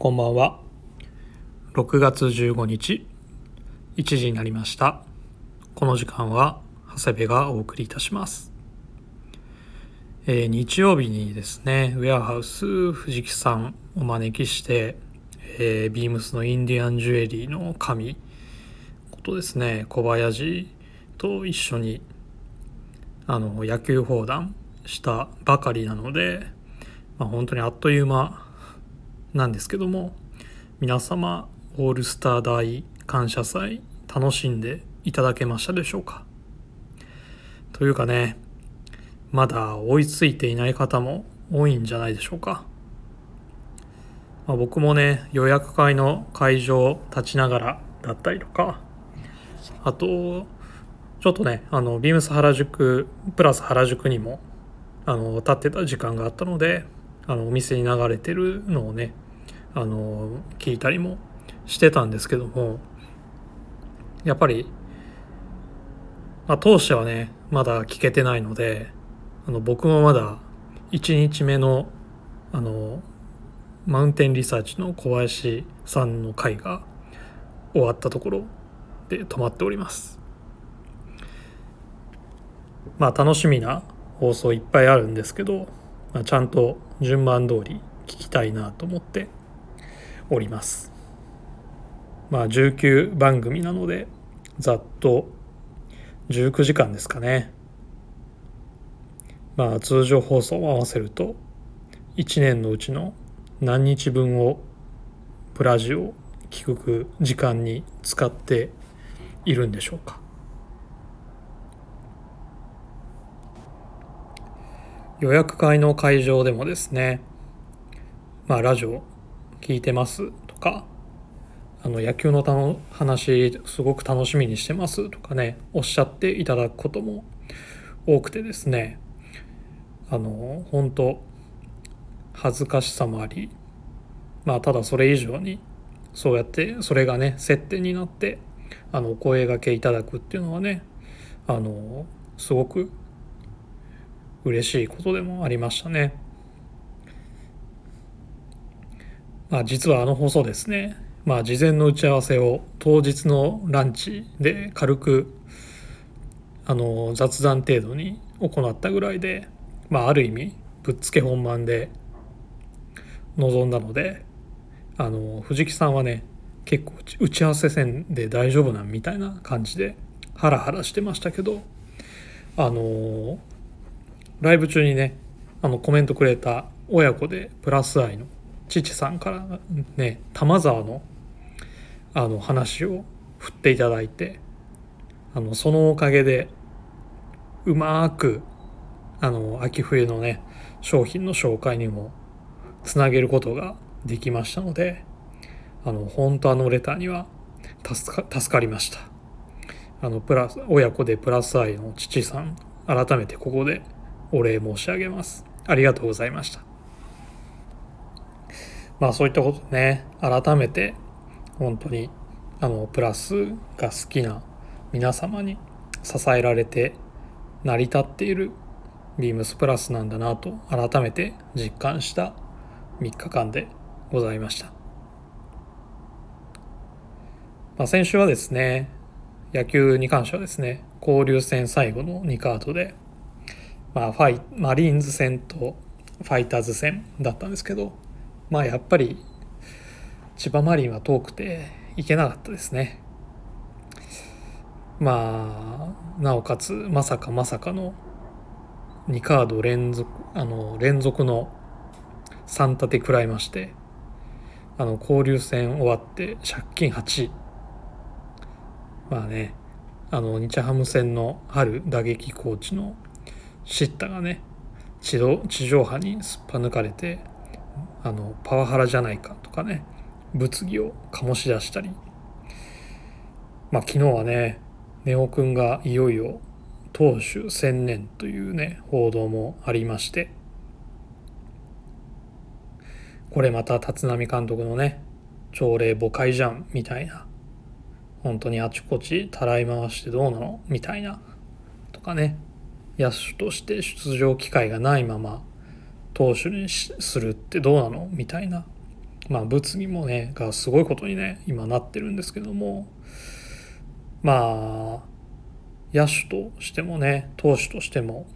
こんばんは。6月15日1時になりました。この時間は長谷部がお送りいたします、えー日曜日にですねウェアハウス藤木さんお招きして、えービームスのインディアンジュエリーの神ことですね小林と一緒にあの野球砲弾したばかりなので、まあ、本当にあっという間なんですけども皆様オールスター大感謝祭楽しんでいただけましたでしょうか？というかねまだ追いついていない方も多いんじゃないでしょうか、まあ、僕もね予約会の会場立ちながらだったりとかあとちょっとねあのビームス原宿プラス原宿にもあの立ってた時間があったのであのお店に流れてるのをねあの聞いたりもしてたんですけどもやっぱり、まあ、当初はねまだ聞けてないのであの僕もまだ1日目のあのマウンテンリサーチの小林さんの回が終わったところで止まっております。まあ楽しみな放送いっぱいあるんですけど、まあ、ちゃんと順番通り聞きたいなと思っております。まあ19番組なのでざっと19時間ですかね。まあ通常放送を合わせると1年のうちの何日分をプラジオ聞く時間に使っているんでしょうか。予約会の会場でもですねまあラジオ聞いてますとかあの野球のたの話すごく楽しみにしてますとかねおっしゃっていただくことも多くてですねあの本当恥ずかしさもありまあただそれ以上にそうやってそれがね接点になってあのお声がけいただくっていうのはねあのすごく嬉しいことでもありましたね。まあ実はあの放送ですね。まあ事前の打ち合わせを当日のランチで軽くあの雑談程度に行ったぐらいでまあある意味ぶっつけ本番で臨んだのであの藤木さんはね結構打ち合わせ戦で大丈夫なんみたいな感じでハラハラしてましたけどあのライブ中にねあのコメントくれた親子でプラス愛の父さんからね玉沢のあの話を振っていただいてあのそのおかげでうまくあの秋冬のね商品の紹介にもつなげることができましたのであの本当あのレターには助か助かりました。あのプラス親子でプラス愛の父さん改めてここでお礼申し上げます。ありがとうございました。まあそういったことね改めて本当にあのプラスが好きな皆様に支えられて成り立っているビームスプラスなんだなと改めて実感した3日間でございました、まあ、先週はですね野球に関してはですね交流戦最後の2カードで、まあ、ファイマリーンズ戦とファイターズ戦だったんですけどまあやっぱり千葉マリンは遠くて行けなかったですね。まあなおかつまさかまさかの2カード連続あの連続の3立て食らいましてあの交流戦終わって借金8まあねあの日ハム戦の春打撃コーチのシッタがね地上地上波にすっぱ抜かれてあのパワハラじゃないかとかね物議を醸し出したり。まあ昨日はねネオくんがいよいよ投手専念というね報道もありまして。これまた立浪監督のね朝礼誤解じゃんみたいな。本当にあちこちたらい回してどうなのみたいな。とかね野手として出場機会がないまま投手にするってどうなの？みたいな。まあ物議もねがすごいことにね今なってるんですけども。まあ野手としてもね投手としても、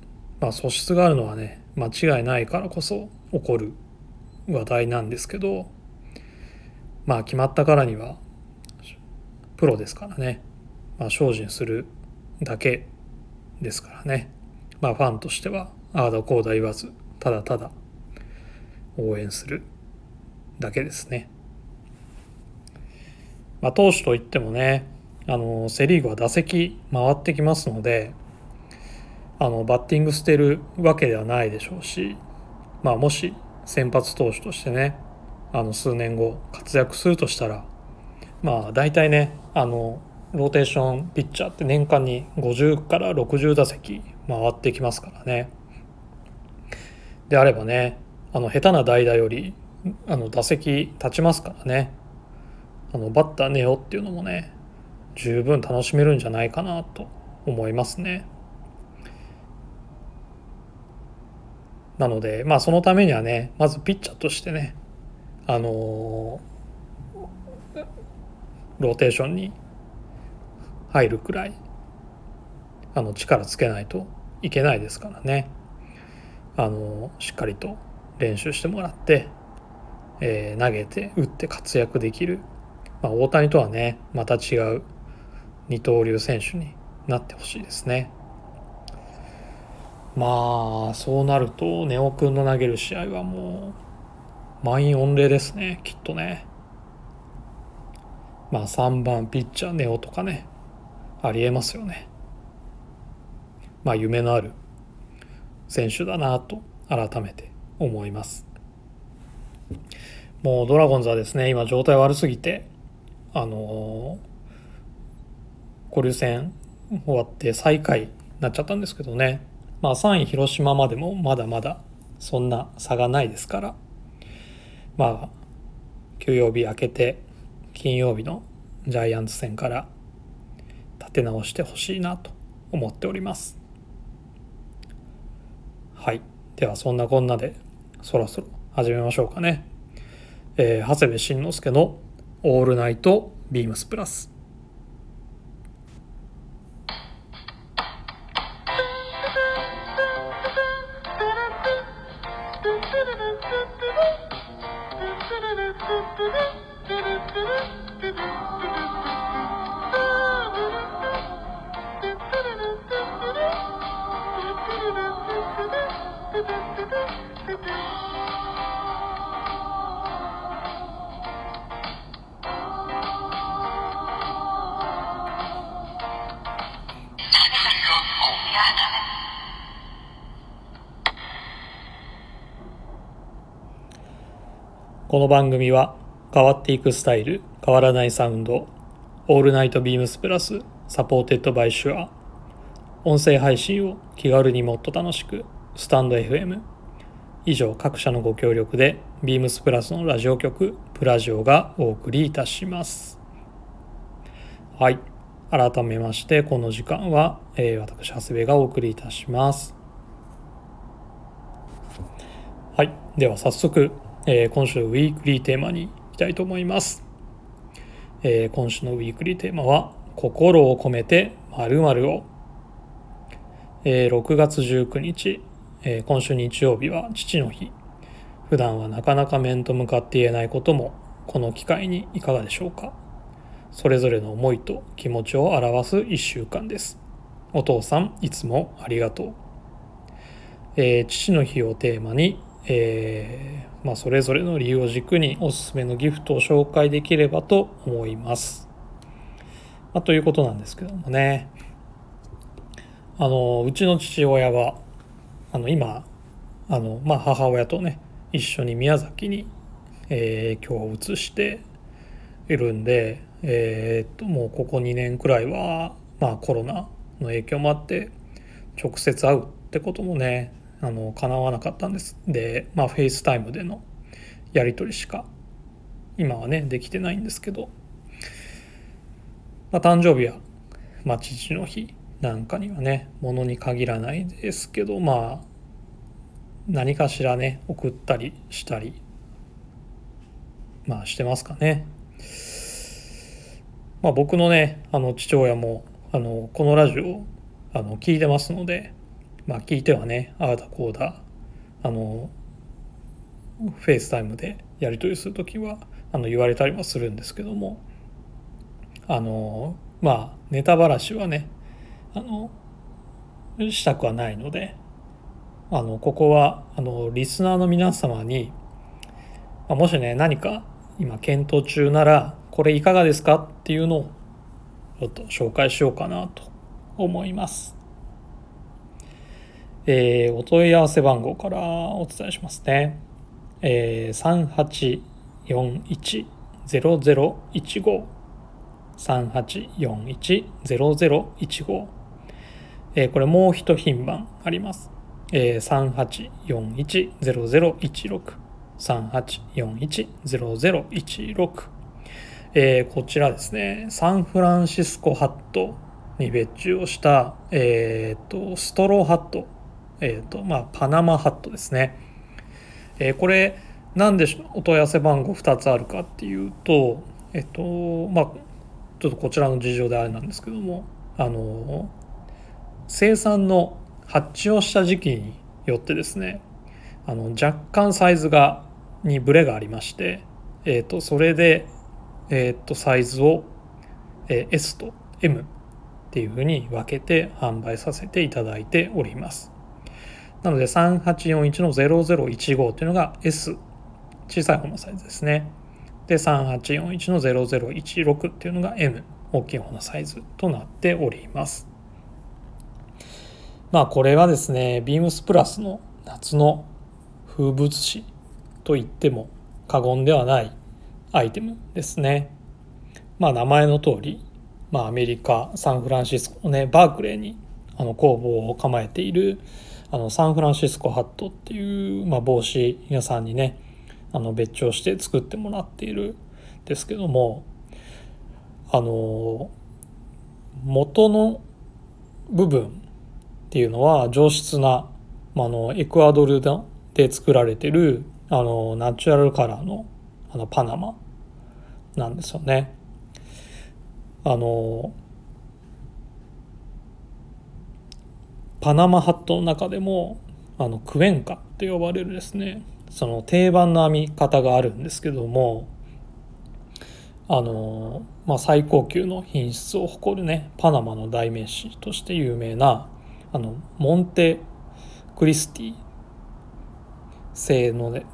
まあ、素質があるのはね間違いないからこそ起こる話題なんですけど。まあ決まったからにはプロですからね、まあ、精進するだけですからね。まあファンとしてはああだこうだ言わず。ただただ応援するだけですね。まあ、投手といってもねあのセ・リーグは打席回ってきますのであのバッティング捨てるわけではないでしょうし、まあ、もし先発投手としてねあの数年後活躍するとしたらまあ大体ねあのローテーションピッチャーって年間に50から60打席回ってきますからねであればねあの下手な代打よりあの打席立ちますからねあのバッターネオっていうのもね十分楽しめるんじゃないかなと思いますね。なのでまあそのためにはねまずピッチャーとしてねあのー、ローテーションに入るくらいあの力つけないといけないですからねあの、しっかりと練習してもらって、えー、投げて打って活躍できる、まあ、大谷とはねまた違う二刀流選手になってほしいですね。まあそうなるとネオくんの投げる試合はもう満員御礼ですねきっとね。まあ3番ピッチャーネオとかねありえますよね。まあ夢のある選手だなと改めて思います。もうドラゴンズはですね今状態悪すぎてあのー交流戦終わって最下位になっちゃったんですけどね、まあ3位広島までもまだまだそんな差がないですから、まあ、休養日明けて金曜日のジャイアンツ戦から立て直してほしいなと思っております。ではそんなこんなでそろそろ始めましょうかね。えー、長谷部慎之介の「オールナイトビームスプラス」。この番組は変わっていくスタイル変わらないサウンド All Night BEAMS+ supported by SHURE。音声配信を気軽にもっと楽しく。スタンド FM 以上各社のご協力でビームスプラスのラジオ局プラジオがお送りいたします。はい。改めましてこの時間は、えー、私長谷部がお送りいたします。はい。では早速えー、今週のウィークリーテーマにいきたいと思います、えー、今週のウィークリーテーマは心を込めて〇〇を、えー、6月19日、え今週日曜日は父の日。普段はなかなか面と向かって言えないこともこの機会にいかがでしょうか。それぞれの思いと気持ちを表す1週間です。お父さんいつもありがとう、えー、父の日をテーマに、えーまあ、それぞれの理由を軸におすすめのギフトを紹介できればと思います。まあ、ということなんですけどもね。あのうちの父親はあの今あの、まあ、母親とね一緒に宮崎に、えー、居を移しているんで、えー、っともうここ2年くらいは、まあ、コロナの影響もあって直接会うってこともねあの叶わなかったんです。でまフェイスタイムでのやり取りしか今はねできてないんですけど、まあ、誕生日や、まあ、父の日。なんかにはねものに限らないですけどまあ何かしらね送ったりしたりまあ、してますかね。まあ、僕のねあの父親もあのこのラジオあの聞いてますので、まあ、聞いてはねああだこうだあのフェイスタイムでやり取りする時はあの言われたりはするんですけどもあのまあネタばらしはねあのしたくはないのであのここはあのリスナーの皆様に、もしね何か今検討中ならこれいかがですか？っていうのをちょっと紹介しようかなと思います。えー、お問い合わせ番号からお伝えしますね。えー、3841-0015 3841-0015えー、これもう一品番あります。えー、3841-0016 3841-0016えー、こちらですね。サンフランシスコハットに別注をした、えーと、ストローハット、えーとまあ、パナマハットですね、えー、これなんでお問い合わせ番号2つあるかっていうとえっ、ー、とまあちょっとこちらの事情であれなんですけどもあの生産の発注をした時期によってですねあの若干サイズがにブレがありまして、えーとそれでえー、とサイズを、え、S と M っていうふうに分けて販売させていただいております。なので3841の0015っていうのが S 小さい方のサイズですね。で3841の0016っていうのが M 大きい方のサイズとなっております。まあこれはですねビームスプラスの夏の風物詩と言っても過言ではないアイテムですね。まあ名前の通り、まあアメリカ、サンフランシスコのね、バークレーにあの工房を構えているあのサンフランシスコハットっていう、まあ、帽子屋さんにね、あの別注して作ってもらっているんですけども、あの、元の部分っていうのは上質な、まあ、のエクアドルで作られてるあのナチュラルカラーのあのパナマなんですよね。あのパナマハットの中でもあのクエンカって呼ばれるですねその定番の編み方があるんですけどもあの、まあ、最高級の品質を誇るねパナマの代名詞として有名なあのモンテクリスティ製のね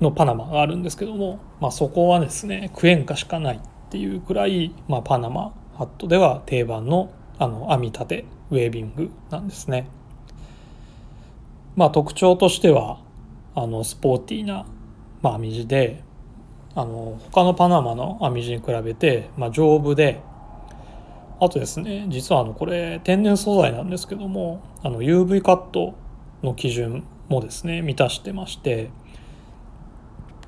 のパナマがあるんですけども、まあ、そこはですねクエンカしかないっていうくらい、まあ、パナマハットでは定番のあの編み立てウェービングなんですね。まあ、特徴としてはあのスポーティーな、まあ、編み地であの他のパナマの編み地に比べて、まあ、丈夫であとですね実はあのこれ天然素材なんですけどもあの UV カットの基準もですね満たしてまして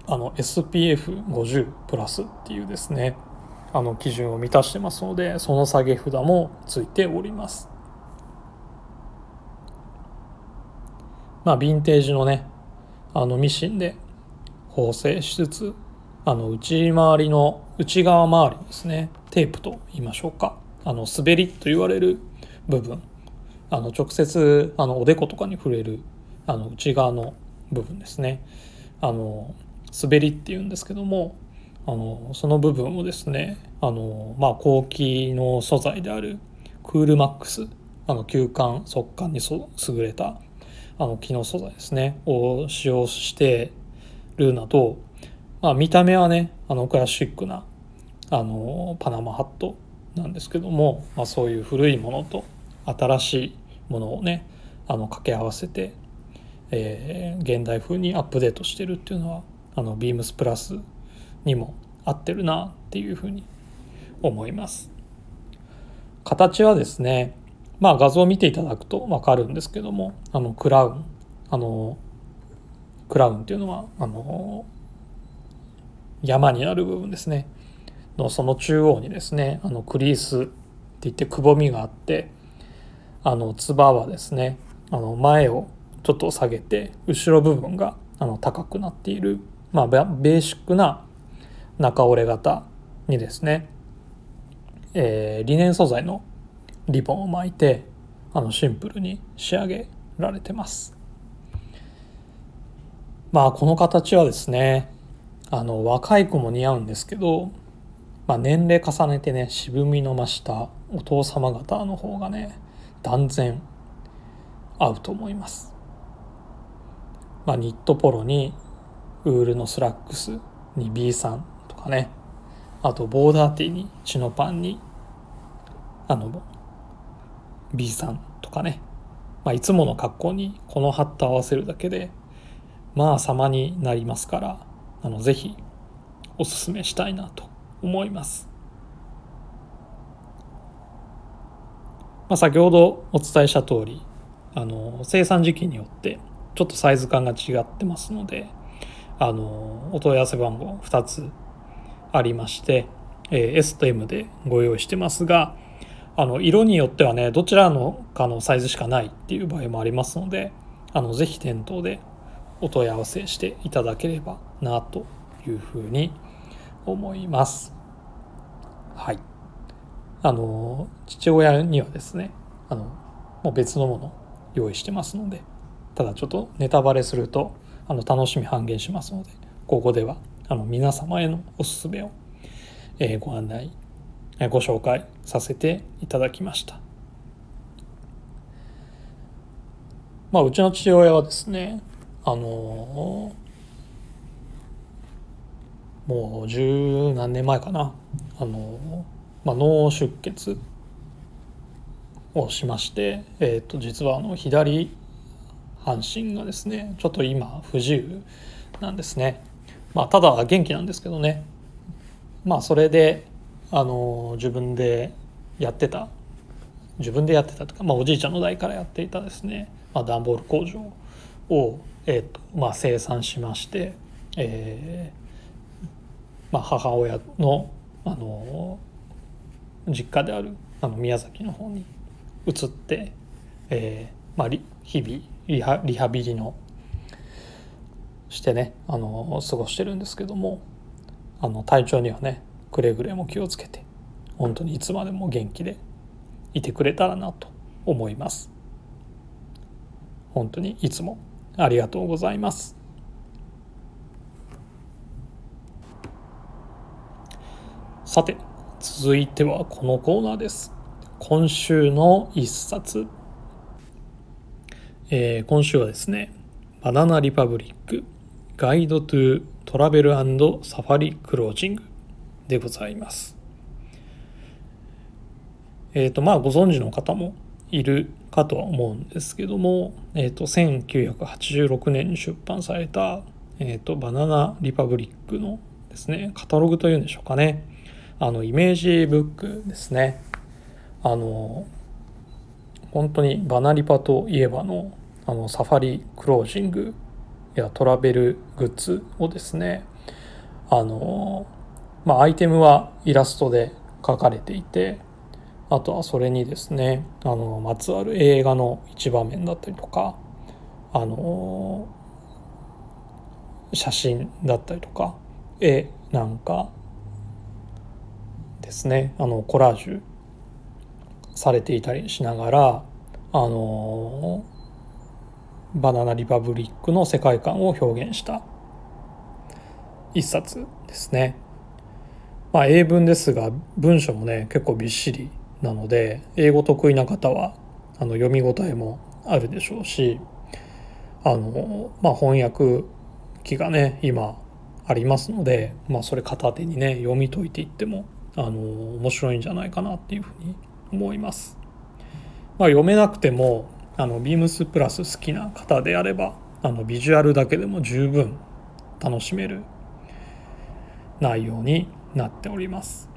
あの SPF50 プラスっていうですねあの基準を満たしてますのでその下げ札もついております。まあヴィンテージのねあのミシンで縫製しつつあの内回りの内側周りですねテープと言いましょうか。あの滑りと言われる部分。あの直接あのおでことかに触れるあの内側の部分ですね。あの滑りっていうんですけどもあのその部分をですねあの、まあ、後期の素材であるクールマックスあの吸汗速乾に優れたあの機能素材ですねを使用してるなど、まあ、見た目はねあのクラシックなあのパナマハットなんですけども、まあ、そういう古いものと新しいものをねあの掛け合わせて、えー、現代風にアップデートしてるっていうのはあのビームスプラスにも合ってるなっていうふうに思います。形はですねまあ画像を見ていただくと分かるんですけどもあのクラウンあのクラウンっていうのはあの山になる部分ですね。のその中央にですねあのクリースって言ってくぼみがあってあのつばはですねあの前をちょっと下げて後ろ部分があの高くなっているまあ、ベーシックな中折れ型にですね、えー、リネン素材のリボンを巻いてあのシンプルに仕上げられてます。まあこの形はですねあの若い子も似合うんですけど、まあ、年齢重ねてね渋みの増したお父様方の方がね断然合うと思います、まあ、ニットポロにウールのスラックスに B さんとかねあとボーダーティーにチノパンにあの B さんとかね、まあ、いつもの格好にこのハット合わせるだけでまあ様になりますからあのぜひおすすめしたいなと。思います。まあ、先ほどお伝えした通りあり生産時期によってちょっとサイズ感が違ってますのであのお問い合わせ番号2つありまして、え、S と M でご用意してますがあの色によってはねどちらのかのサイズしかないっていう場合もありますのであのぜひ店頭でお問い合わせしていただければなというふうに思います。はい。あの父親にはですねあのもう別のもの用意してますのでただちょっとネタバレするとあの楽しみ半減しますのでここではあの皆様へのおすすめを、えー、ご案内えご紹介させていただきました。まあ、うちの父親はですねあのもう十何年前かなあの、まあ、脳出血をしまして、えー、と実はあの左半身がですねちょっと今不自由なんですね。まあ、ただ元気なんですけどねまあそれであの自分でやってた自分でやってたとか、まあ、おじいちゃんの代からやっていたですね、まあ、段ボール工場を、えーとまあ、生産しまして、えーまあ、母親のあの実家であるあの宮崎の方に移って、えーまあ、日々リハリハビリのしてねあの過ごしてるんですけどもあの体調にはねくれぐれも気をつけて本当にいつまでも元気でいてくれたらなと思います。本当にいつもありがとうございます。さて続いてはこのコーナーです。今週の一冊、えー、今週はですねバナナリパブリックガイドトゥトラベルサファリクロージングでございます。えっ、ー、とまあご存知の方もいるかとは思うんですけども、えっ、ー、と1986年に出版された、えっ、ー、とバナナリパブリックのですねカタログというんでしょうかね。あのイメージブックですね。あの本当にバナリパといえばのあのサファリクロージングやトラベルグッズをですねあのまあ、アイテムはイラストで描かれていてあとはそれにですねあのまつわる映画の一場面だったりとかあの写真だったりとか絵なんかですねあのコラージュされていたりしながらあのバナナリパブリックの世界観を表現した一冊ですね。まあ、英文ですが文章もね結構びっしりなので英語得意な方はあの読み応えもあるでしょうしあの、まあ、翻訳機がね今ありますので、まあ、それ片手にね読み解いていってもあの面白いんじゃないかなっていうふうに思います。まあ、読めなくてもあのビームスプラス好きな方であればあのビジュアルだけでも十分楽しめる内容になっております。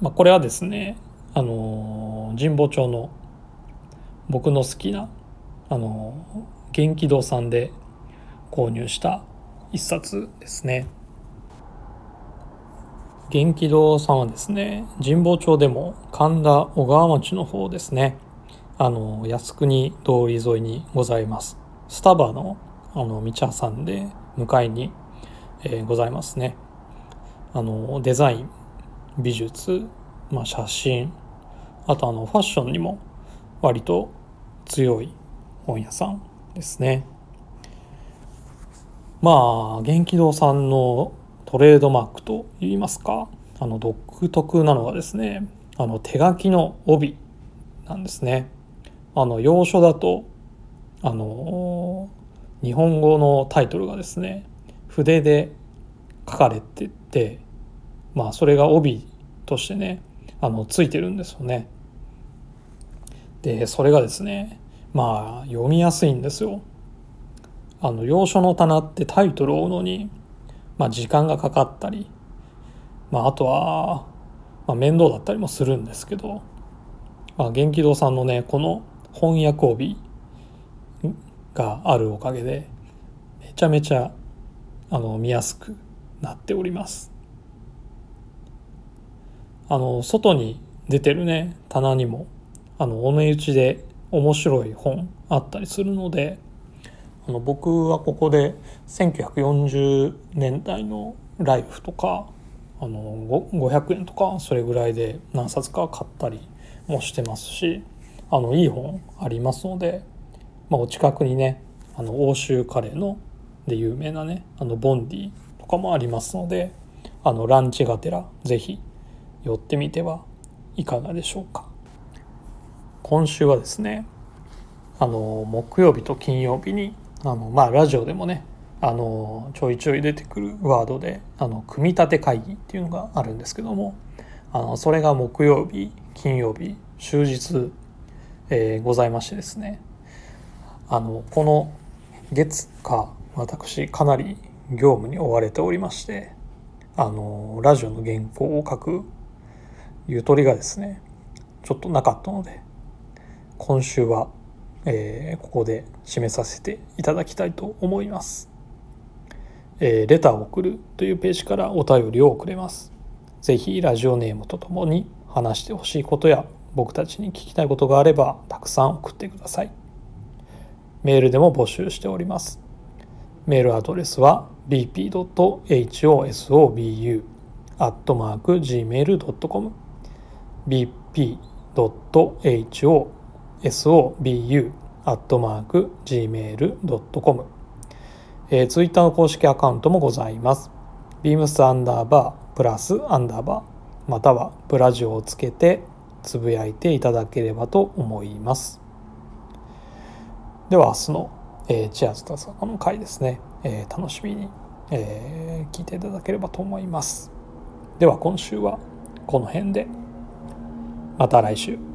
まあ、これはですねあの神保町の僕の好きなあの元気堂さんで購入した一冊ですね。元気堂さんはですね神保町でも神田小川町の方ですね。あの靖国通り沿いにございます。スタバのあの道挟んで向かいに、えー、ございますね。あのデザイン美術、まあ、写真あとあのファッションにも割と強い本屋さんですね。まあ元気堂さんのトレードマークといいますかあの独特なのがですねあの手書きの帯なんですねあの洋書だとあの日本語のタイトルがですね筆で書かれててまあそれが帯としてねあのついてるんですよね。でそれがですねまあ読みやすいんですよ。あの洋書の棚ってタイトルを追うのに、まあ、時間がかかったり、まあ、あとは、まあ、面倒だったりもするんですけど、まあ、元気堂さんのねこの翻訳帯があるおかげでめちゃめちゃあの見やすくなっております。あの外に出てるね棚にもあのお値打ちで面白い本あったりするのであの僕はここで1940年代のライフとかあの500円とかそれぐらいで何冊か買ったりもしてますしあのいい本ありますので、まあ、お近くにねあの欧州カレーので有名なねあのボンディとかもありますのであのランチがてら是非寄ってみてはいかがでしょうか。今週はですねあの木曜日と金曜日にあのまあラジオでもねあのちょいちょい出てくるワードであの組み立て会議っていうのがあるんですけどもあのそれが木曜日金曜日終日、えー、ございましてですねあのこの月か私かなり業務に追われておりましてあのラジオの原稿を書くゆとりがですねちょっとなかったので今週は、えー、ここで締めさせていただきたいと思います、えー、レターを送るというページからお便りを送れます。ぜひラジオネームとともに話してほしいことや僕たちに聞きたいことがあればたくさん送ってください。メールでも募集しております。メールアドレスは bp.hosobu.gmail.com bp.hosobu.gmail.com えー、ツイッターの公式アカウントもございます。beams アンダーバープラスアンダーバーまたはプラジオをつけてつぶやいていただければと思います。では明日の、えー、チアズタサの回ですね、えー、楽しみに、えー、聞いていただければと思います。では今週はこの辺で。また来週。